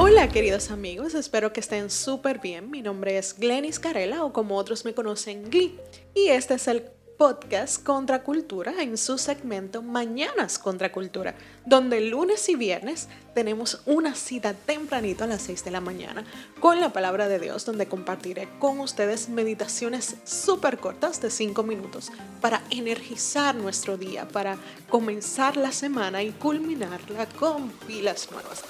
Hola queridos amigos, espero que estén súper bien. Mi nombre es Glenis Carela o como otros me conocen Glee y este es el podcast Contra Cultura en su segmento Mañanas Contra Cultura, donde lunes y viernes tenemos una cita tempranito a las 6 de la mañana con la palabra de Dios, donde compartiré con ustedes meditaciones súper cortas de 5 minutos para energizar nuestro día, para comenzar la semana y culminarla con pilas nuevas.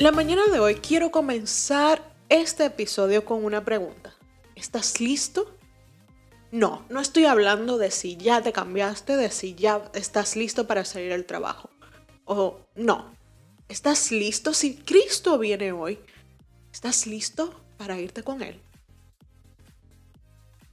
La mañana de hoy quiero comenzar este episodio con una pregunta. ¿Estás listo? No, no estoy hablando de si ya te cambiaste, de si ya estás listo para salir al trabajo. O no, ¿estás listo? Si Cristo viene hoy, ¿estás listo para irte con Él?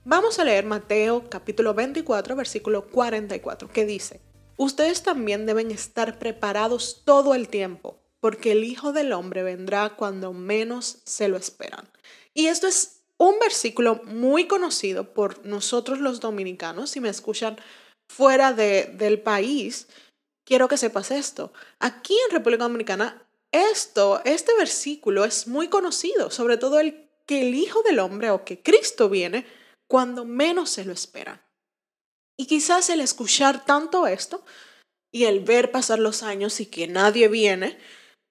Vamos a leer Mateo capítulo 24, versículo 44, que dice, Ustedes también deben estar preparados todo el tiempo porque el Hijo del Hombre vendrá cuando menos se lo esperan. Y esto es un versículo muy conocido por nosotros los dominicanos. Si me escuchan fuera de, del país, quiero que sepas esto. Aquí en República Dominicana, esto, este versículo es muy conocido, sobre todo el que el Hijo del Hombre o que Cristo viene cuando menos se lo esperan. Y quizás el escuchar tanto esto y el ver pasar los años y que nadie viene,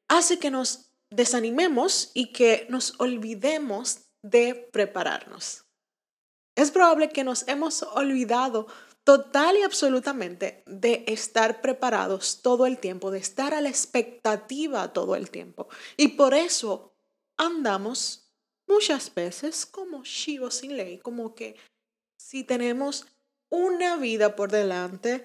hace que nos desanimemos y que nos olvidemos de prepararnos. Es probable que nos hemos olvidado total y absolutamente de estar preparados todo el tiempo, de estar a la expectativa todo el tiempo. Y por eso andamos muchas veces como chivos sin ley, como que si tenemos una vida por delante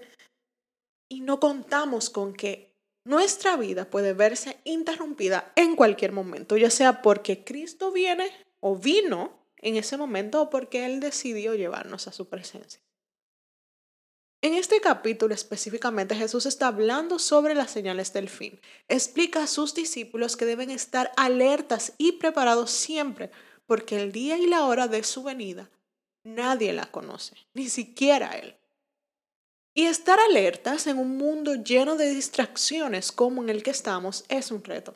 y no contamos con que nuestra vida puede verse interrumpida en cualquier momento, ya sea porque Cristo viene o vino en ese momento o porque Él decidió llevarnos a su presencia. En este capítulo específicamente Jesús está hablando sobre las señales del fin. Explica a sus discípulos que deben estar alertas y preparados siempre, porque el día y la hora de su venida nadie la conoce, ni siquiera Él. Y estar alertas en un mundo lleno de distracciones como en el que estamos es un reto.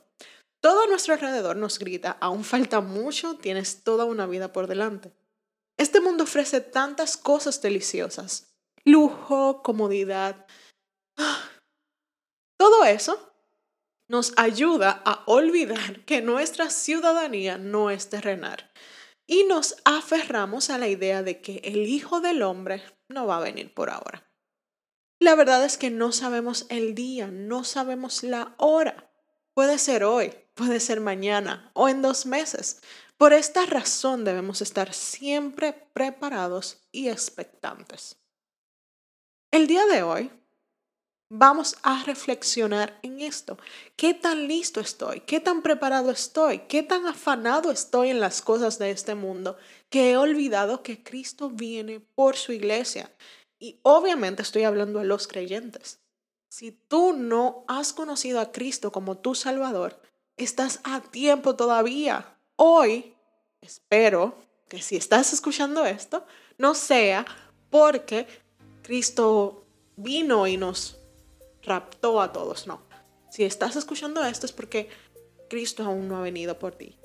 Todo a nuestro alrededor nos grita, aún falta mucho, tienes toda una vida por delante. Este mundo ofrece tantas cosas deliciosas, lujo, comodidad. Todo eso nos ayuda a olvidar que nuestra ciudadanía no es terrenal y nos aferramos a la idea de que el Hijo del Hombre no va a venir por ahora. La verdad es que no sabemos el día, no sabemos la hora. Puede ser hoy, puede ser mañana o en dos meses. Por esta razón debemos estar siempre preparados y expectantes. El día de hoy vamos a reflexionar en esto. ¿Qué tan listo estoy? ¿Qué tan preparado estoy? ¿Qué tan afanado estoy en las cosas de este mundo que he olvidado que Cristo viene por su iglesia y obviamente estoy hablando a los creyentes. Si tú no has conocido a Cristo como tu Salvador, estás a tiempo todavía. Hoy, espero que si estás escuchando esto, no sea porque Cristo vino y nos raptó a todos, no. Si estás escuchando esto es porque Cristo aún no ha venido por ti.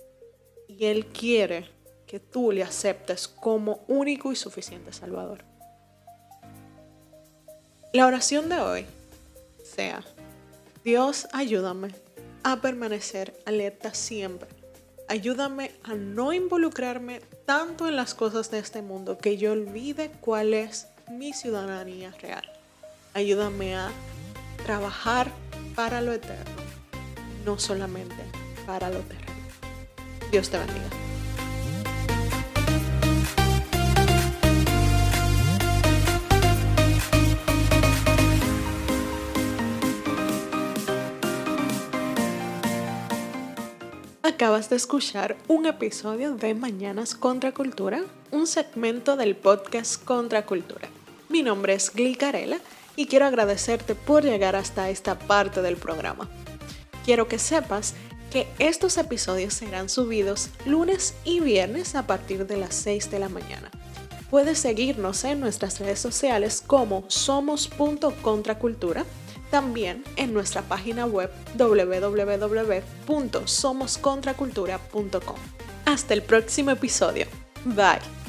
Y Él quiere que tú le aceptes como único y suficiente Salvador. La oración de hoy sea, Dios ayúdame a permanecer alerta siempre. Ayúdame a no involucrarme tanto en las cosas de este mundo que yo olvide cuál es mi ciudadanía real. Ayúdame a trabajar para lo eterno, no solamente para lo terreno. Dios te bendiga. Acabas de escuchar un episodio de Mañanas Contra Cultura, un segmento del podcast Contra Cultura. Mi nombre es Carela y quiero agradecerte por llegar hasta esta parte del programa. Quiero que sepas que estos episodios serán subidos lunes y viernes a partir de las 6 de la mañana. Puedes seguirnos en nuestras redes sociales como somos.contracultura, también en nuestra página web www.somoscontracultura.com. Hasta el próximo episodio. Bye.